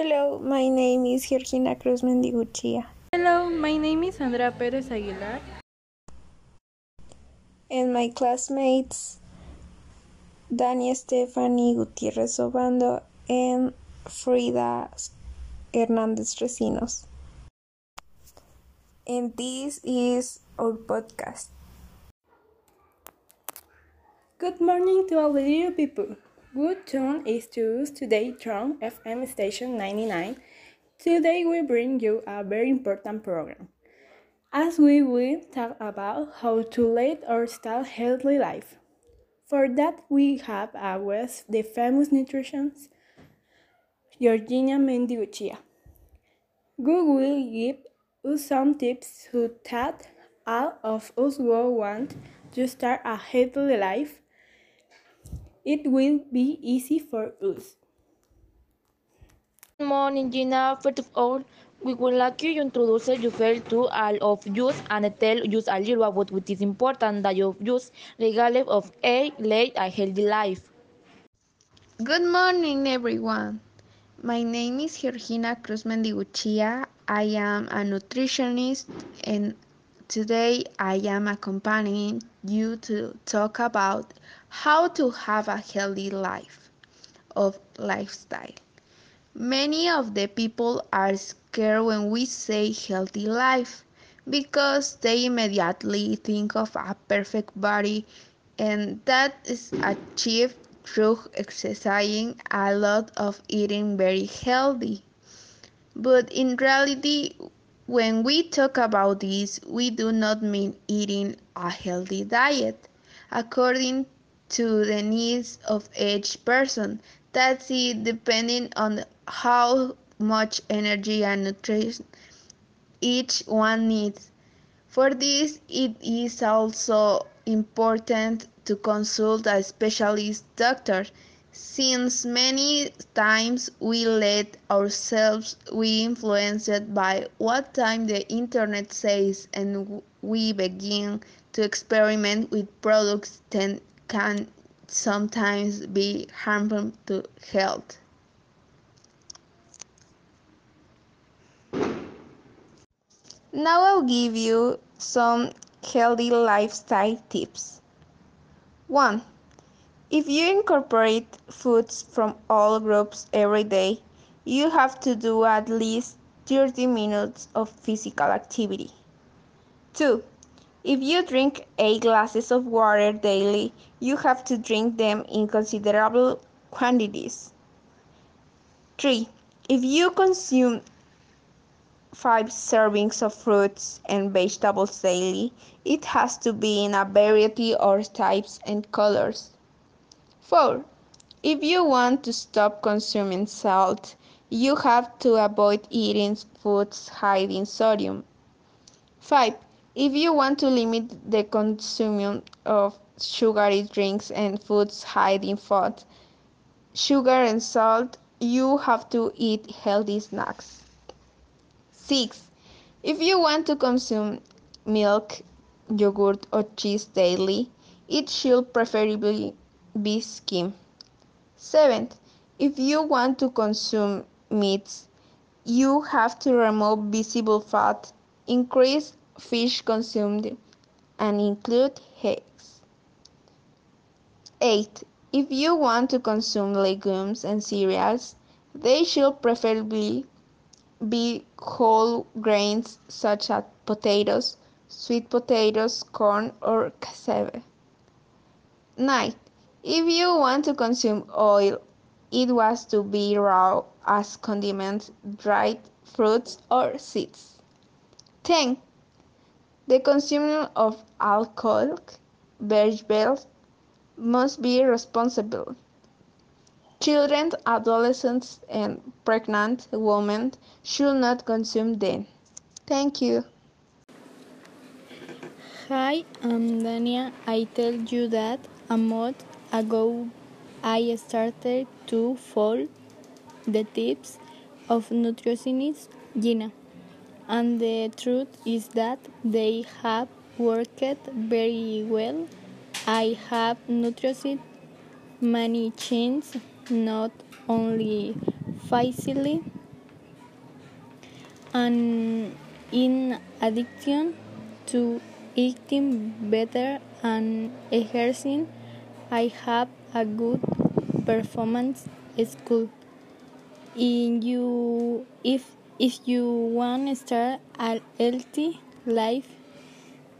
Hello, my name is Georgina Cruz Mendiguchia. Hello, my name is Sandra Perez Aguilar. And my classmates Dani Stephanie Gutierrez Obando and Frida Hernandez Recinos. And this is our podcast. Good morning to all the dear people. Good tune is to use today Tron FM station 99. Today we bring you a very important program. As we will talk about how to lead or start healthy life. For that we have with the famous nutritionist Georgina Mendiguchia. Who will give us some tips so that all of us will want to start a healthy life it will be easy for us. Good morning, Gina. First of all, we would like you to introduce yourself to all of you and tell us a little about what is important that you use regardless of a late a healthy life. Good morning, everyone. My name is Georgina Cruz Mendiguchia. I am a nutritionist and Today I am accompanying you to talk about how to have a healthy life of lifestyle. Many of the people are scared when we say healthy life because they immediately think of a perfect body and that is achieved through exercising a lot of eating very healthy. But in reality, when we talk about this, we do not mean eating a healthy diet according to the needs of each person. That's it, depending on how much energy and nutrition each one needs. For this, it is also important to consult a specialist doctor since many times we let ourselves be influenced by what time the internet says and we begin to experiment with products that can sometimes be harmful to health. Now I'll give you some healthy lifestyle tips. 1. If you incorporate foods from all groups every day, you have to do at least 30 minutes of physical activity. 2. If you drink 8 glasses of water daily, you have to drink them in considerable quantities. 3. If you consume 5 servings of fruits and vegetables daily, it has to be in a variety of types and colors. 4. If you want to stop consuming salt, you have to avoid eating foods high in sodium. 5. If you want to limit the consumption of sugary drinks and foods high in fat, sugar, and salt, you have to eat healthy snacks. 6. If you want to consume milk, yogurt, or cheese daily, it should preferably be skim. Seventh, if you want to consume meats, you have to remove visible fat, increase fish consumed, and include eggs. 8. If you want to consume legumes and cereals, they should preferably be whole grains such as potatoes, sweet potatoes, corn, or cassava. 9. If you want to consume oil, it was to be raw as condiments, dried fruits, or seeds. 10. The consumption of alcohol, vegetables, must be responsible. Children, adolescents, and pregnant women should not consume them. Thank you. Hi, I'm Dania. I tell you that a month ago I started to follow the tips of nutritionist Gina, and the truth is that they have worked very well. I have noticed many changes, not only physically And in addition to eating better and exercising, I have a good performance at school. In you, if if you want to start a healthy life,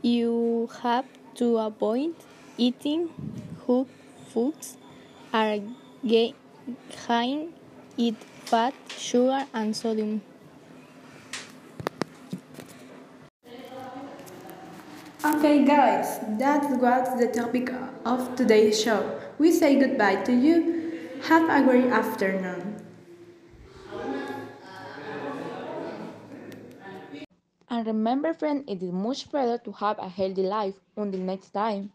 you have to avoid eating junk foods are high in fat, sugar, and sodium. Okay, guys, that was the topic of today's show. We say goodbye to you. Have a great afternoon. And remember, friend, it is much better to have a healthy life. Until next time.